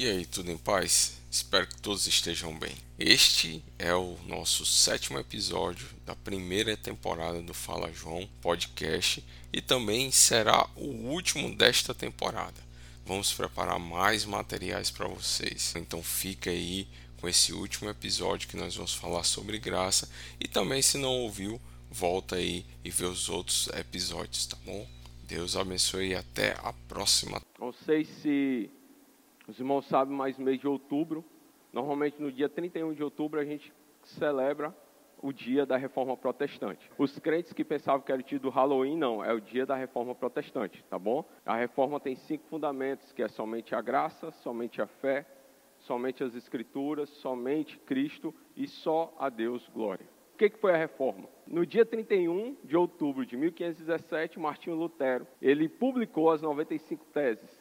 E aí, tudo em paz? Espero que todos estejam bem. Este é o nosso sétimo episódio da primeira temporada do Fala João podcast e também será o último desta temporada. Vamos preparar mais materiais para vocês. Então fica aí com esse último episódio que nós vamos falar sobre graça e também se não ouviu, volta aí e vê os outros episódios, tá bom? Deus abençoe e até a próxima. Não sei se os irmãos sabem, mas mês de outubro, normalmente no dia 31 de outubro, a gente celebra o dia da reforma protestante. Os crentes que pensavam que era o dia do Halloween, não, é o dia da reforma protestante, tá bom? A reforma tem cinco fundamentos, que é somente a graça, somente a fé, somente as escrituras, somente Cristo e só a Deus glória que, que foi a reforma? No dia 31 de outubro de 1517, Martinho Lutero, ele publicou as 95 teses.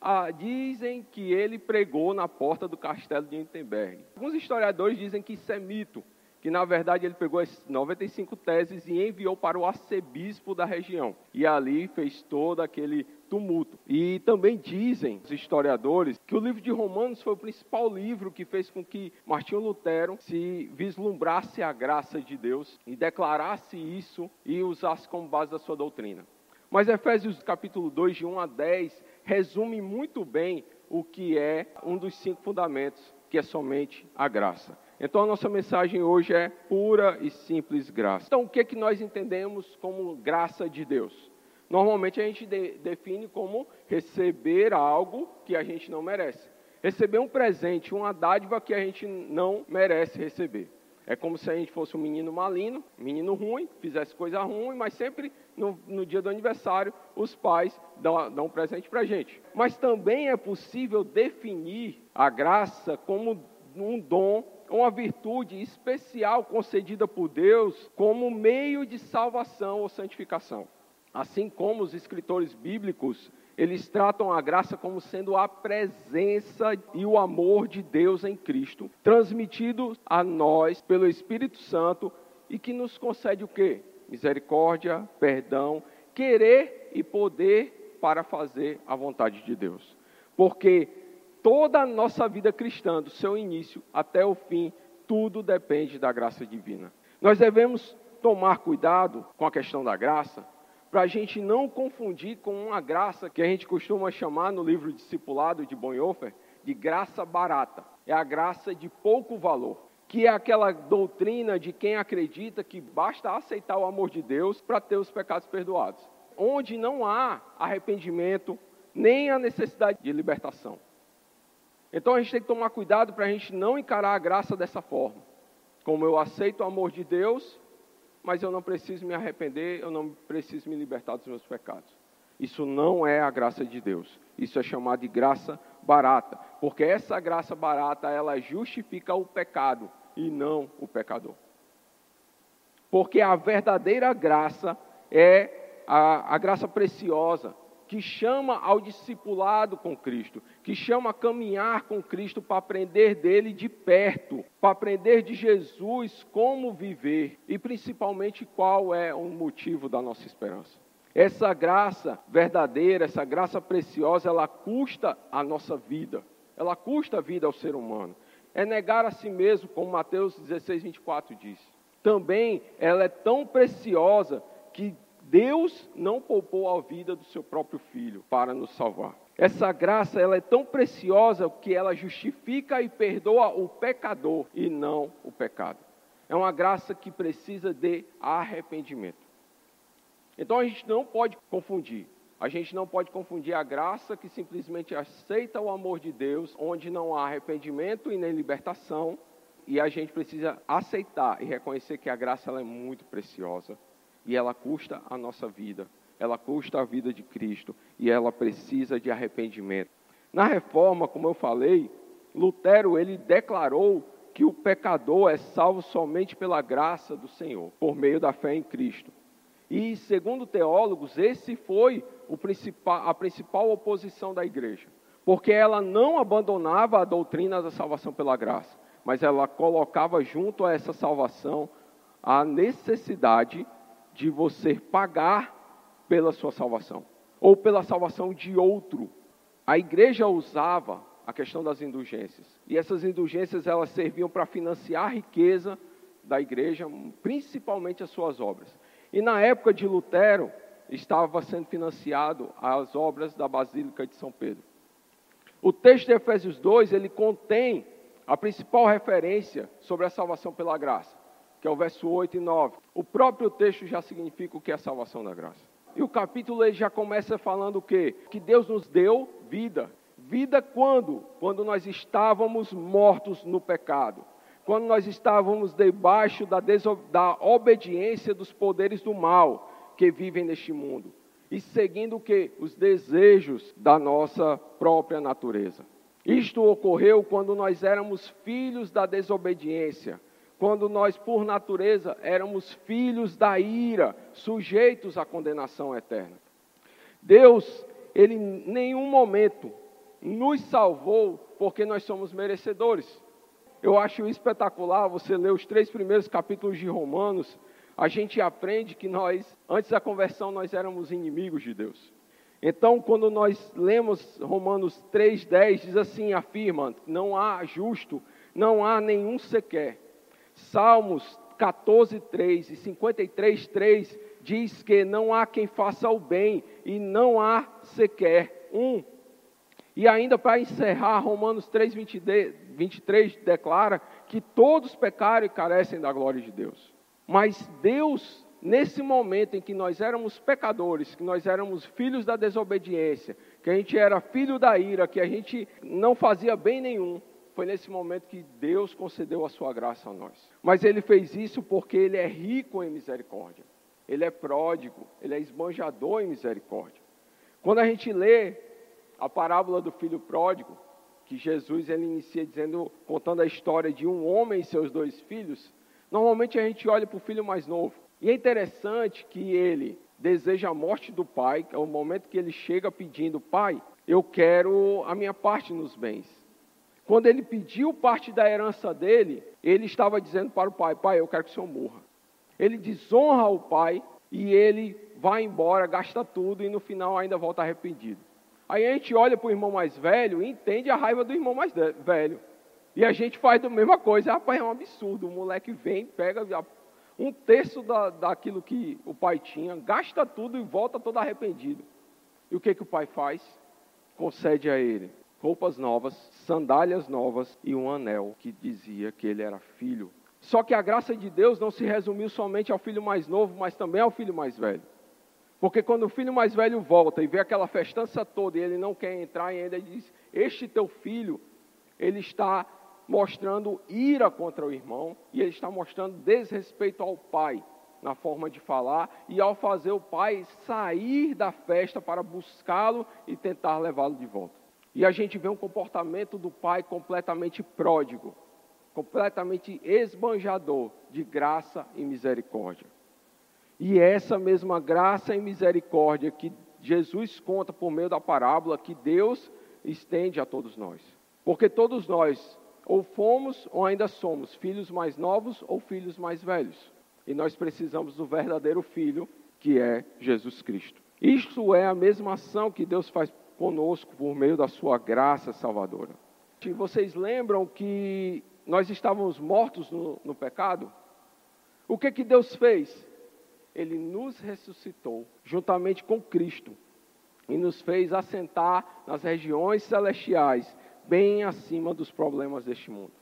Ah, dizem que ele pregou na porta do castelo de Wittenberg. Alguns historiadores dizem que isso é mito, que na verdade ele pegou as 95 teses e enviou para o arcebispo da região. E ali fez todo aquele tumulto. E também dizem os historiadores que o livro de Romanos foi o principal livro que fez com que Martinho Lutero se vislumbrasse a graça de Deus e declarasse isso e usasse como base da sua doutrina. Mas Efésios capítulo 2, de 1 a 10, resume muito bem o que é um dos cinco fundamentos, que é somente a graça. Então a nossa mensagem hoje é pura e simples graça. Então o que, é que nós entendemos como graça de Deus? Normalmente a gente de, define como receber algo que a gente não merece. Receber um presente, uma dádiva que a gente não merece receber. É como se a gente fosse um menino malino, menino ruim, fizesse coisa ruim, mas sempre no, no dia do aniversário os pais dão, dão um presente para a gente. Mas também é possível definir a graça como um dom, uma virtude especial concedida por Deus como meio de salvação ou santificação. Assim como os escritores bíblicos, eles tratam a graça como sendo a presença e o amor de Deus em Cristo, transmitido a nós pelo Espírito Santo e que nos concede o quê? Misericórdia, perdão, querer e poder para fazer a vontade de Deus. Porque toda a nossa vida cristã, do seu início até o fim, tudo depende da graça divina. Nós devemos tomar cuidado com a questão da graça, para a gente não confundir com uma graça que a gente costuma chamar no livro Discipulado de Bonhoeffer de graça barata. É a graça de pouco valor, que é aquela doutrina de quem acredita que basta aceitar o amor de Deus para ter os pecados perdoados, onde não há arrependimento nem a necessidade de libertação. Então a gente tem que tomar cuidado para a gente não encarar a graça dessa forma. Como eu aceito o amor de Deus, mas eu não preciso me arrepender, eu não preciso me libertar dos meus pecados. Isso não é a graça de Deus. Isso é chamado de graça barata, porque essa graça barata ela justifica o pecado e não o pecador. Porque a verdadeira graça é a, a graça preciosa, que chama ao discipulado com Cristo, que chama a caminhar com Cristo para aprender dele de perto, para aprender de Jesus como viver e principalmente qual é o motivo da nossa esperança. Essa graça verdadeira, essa graça preciosa, ela custa a nossa vida, ela custa a vida ao ser humano. É negar a si mesmo, como Mateus 16, 24 diz. Também ela é tão preciosa que Deus não poupou a vida do seu próprio filho para nos salvar. Essa graça ela é tão preciosa que ela justifica e perdoa o pecador e não o pecado. É uma graça que precisa de arrependimento. Então a gente não pode confundir. A gente não pode confundir a graça que simplesmente aceita o amor de Deus, onde não há arrependimento e nem libertação, e a gente precisa aceitar e reconhecer que a graça ela é muito preciosa e ela custa a nossa vida, ela custa a vida de Cristo e ela precisa de arrependimento. Na reforma, como eu falei, Lutero ele declarou que o pecador é salvo somente pela graça do Senhor, por meio da fé em Cristo. E segundo teólogos, esse foi principal, a principal oposição da igreja, porque ela não abandonava a doutrina da salvação pela graça, mas ela colocava junto a essa salvação a necessidade de você pagar pela sua salvação ou pela salvação de outro. A igreja usava a questão das indulgências. E essas indulgências elas serviam para financiar a riqueza da igreja, principalmente as suas obras. E na época de Lutero, estava sendo financiado as obras da Basílica de São Pedro. O texto de Efésios 2, ele contém a principal referência sobre a salvação pela graça, que é o verso 8 e 9. O próprio texto já significa o que é a salvação da graça. E o capítulo ele já começa falando o quê? Que Deus nos deu vida. Vida quando? Quando nós estávamos mortos no pecado. Quando nós estávamos debaixo da, da obediência dos poderes do mal que vivem neste mundo. E seguindo o que? Os desejos da nossa própria natureza. Isto ocorreu quando nós éramos filhos da desobediência, quando nós, por natureza, éramos filhos da ira, sujeitos à condenação eterna. Deus, Ele em nenhum momento nos salvou porque nós somos merecedores. Eu acho espetacular você ler os três primeiros capítulos de Romanos, a gente aprende que nós, antes da conversão, nós éramos inimigos de Deus. Então, quando nós lemos Romanos 3,10, diz assim: afirma, não há justo, não há nenhum sequer. Salmos 14,3 e 53,3 diz que não há quem faça o bem e não há sequer um. E ainda para encerrar, Romanos 3,23 declara que todos pecaram e carecem da glória de Deus. Mas Deus nesse momento em que nós éramos pecadores, que nós éramos filhos da desobediência, que a gente era filho da ira, que a gente não fazia bem nenhum, foi nesse momento que Deus concedeu a sua graça a nós. Mas ele fez isso porque ele é rico em misericórdia. Ele é pródigo, ele é esbanjador em misericórdia. Quando a gente lê a parábola do filho pródigo, que Jesus ele inicia dizendo, contando a história de um homem e seus dois filhos, normalmente a gente olha para o filho mais novo. E é interessante que ele deseja a morte do pai, que é o momento que ele chega pedindo: Pai, eu quero a minha parte nos bens. Quando ele pediu parte da herança dele, ele estava dizendo para o pai: Pai, eu quero que o senhor morra. Ele desonra o pai e ele vai embora, gasta tudo e no final ainda volta arrependido. Aí a gente olha para o irmão mais velho e entende a raiva do irmão mais velho. E a gente faz a mesma coisa. Rapaz, é um absurdo. O moleque vem, pega, um terço da, daquilo que o pai tinha, gasta tudo e volta todo arrependido. E o que, que o pai faz? Concede a ele roupas novas, sandálias novas e um anel que dizia que ele era filho. Só que a graça de Deus não se resumiu somente ao filho mais novo, mas também ao filho mais velho. Porque quando o filho mais velho volta e vê aquela festança toda e ele não quer entrar e ainda diz: Este teu filho, ele está mostrando ira contra o irmão e ele está mostrando desrespeito ao pai na forma de falar e ao fazer o pai sair da festa para buscá-lo e tentar levá-lo de volta. E a gente vê um comportamento do pai completamente pródigo, completamente esbanjador de graça e misericórdia. E é essa mesma graça e misericórdia que Jesus conta por meio da parábola que Deus estende a todos nós. Porque todos nós ou fomos ou ainda somos filhos mais novos ou filhos mais velhos. E nós precisamos do verdadeiro filho, que é Jesus Cristo. Isto é a mesma ação que Deus faz conosco por meio da sua graça salvadora. E vocês lembram que nós estávamos mortos no, no pecado? O que que Deus fez? Ele nos ressuscitou juntamente com Cristo e nos fez assentar nas regiões celestiais bem acima dos problemas deste mundo.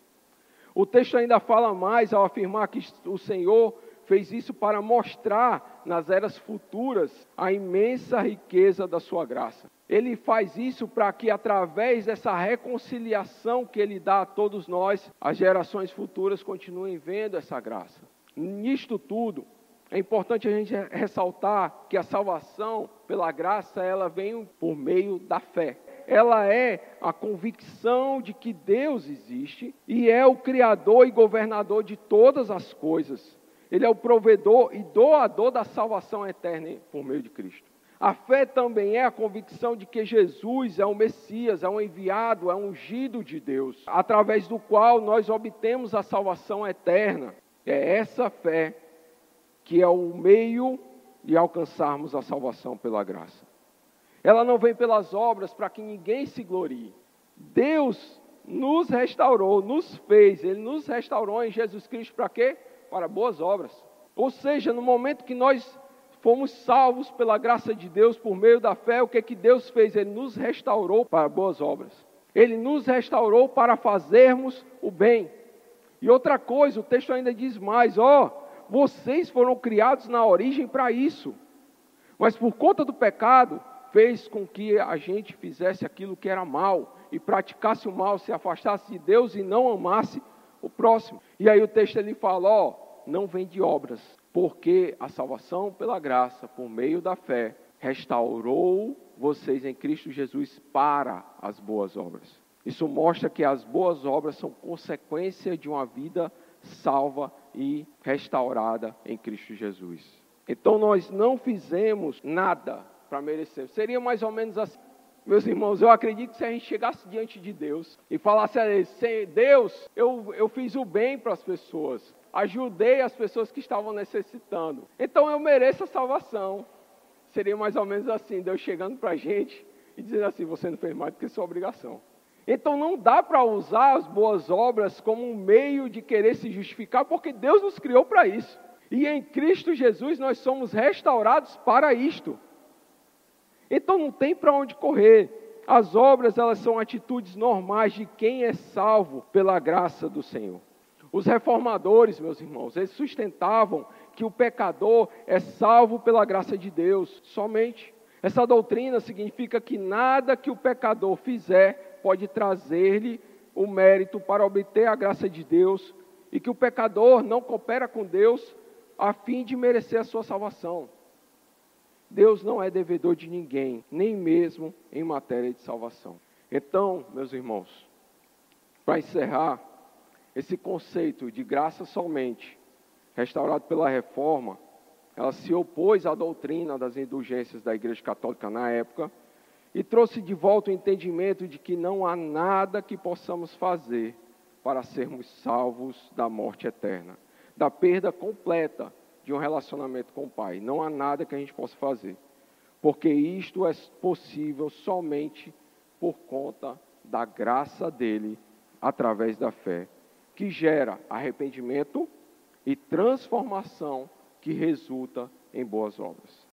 O texto ainda fala mais ao afirmar que o Senhor fez isso para mostrar nas eras futuras a imensa riqueza da sua graça. Ele faz isso para que, através dessa reconciliação que ele dá a todos nós, as gerações futuras continuem vendo essa graça. Nisto tudo, é importante a gente ressaltar que a salvação pela graça ela vem por meio da fé ela é a convicção de que Deus existe e é o criador e governador de todas as coisas. Ele é o provedor e doador da salvação eterna por meio de Cristo. A fé também é a convicção de que Jesus é o Messias, é um enviado, é um ungido de Deus, através do qual nós obtemos a salvação eterna. É essa fé que é o meio de alcançarmos a salvação pela graça. Ela não vem pelas obras para que ninguém se glorie. Deus nos restaurou, nos fez, Ele nos restaurou em Jesus Cristo para quê? Para boas obras. Ou seja, no momento que nós fomos salvos pela graça de Deus por meio da fé, o que que Deus fez? Ele nos restaurou para boas obras. Ele nos restaurou para fazermos o bem. E outra coisa, o texto ainda diz mais: ó, oh, vocês foram criados na origem para isso, mas por conta do pecado, fez com que a gente fizesse aquilo que era mal e praticasse o mal, se afastasse de Deus e não amasse o próximo. E aí o texto ele fala: ó, não vem de obras, porque a salvação pela graça, por meio da fé, restaurou vocês em Cristo Jesus para as boas obras. Isso mostra que as boas obras são consequência de uma vida salva e restaurada em Cristo Jesus. Então nós não fizemos nada para merecer. Seria mais ou menos assim. Meus irmãos, eu acredito que se a gente chegasse diante de Deus e falasse a Ele, Deus, eu, eu fiz o bem para as pessoas, ajudei as pessoas que estavam necessitando, então eu mereço a salvação. Seria mais ou menos assim, Deus chegando para a gente e dizendo assim: você não fez mais do que sua obrigação. Então não dá para usar as boas obras como um meio de querer se justificar, porque Deus nos criou para isso. E em Cristo Jesus nós somos restaurados para isto. Então não tem para onde correr. As obras, elas são atitudes normais de quem é salvo pela graça do Senhor. Os reformadores, meus irmãos, eles sustentavam que o pecador é salvo pela graça de Deus somente. Essa doutrina significa que nada que o pecador fizer pode trazer-lhe o mérito para obter a graça de Deus e que o pecador não coopera com Deus a fim de merecer a sua salvação. Deus não é devedor de ninguém, nem mesmo em matéria de salvação. Então, meus irmãos, para encerrar, esse conceito de graça somente, restaurado pela reforma, ela se opôs à doutrina das indulgências da Igreja Católica na época e trouxe de volta o entendimento de que não há nada que possamos fazer para sermos salvos da morte eterna, da perda completa de um relacionamento com o Pai. Não há nada que a gente possa fazer, porque isto é possível somente por conta da graça dele, através da fé, que gera arrependimento e transformação que resulta em boas obras.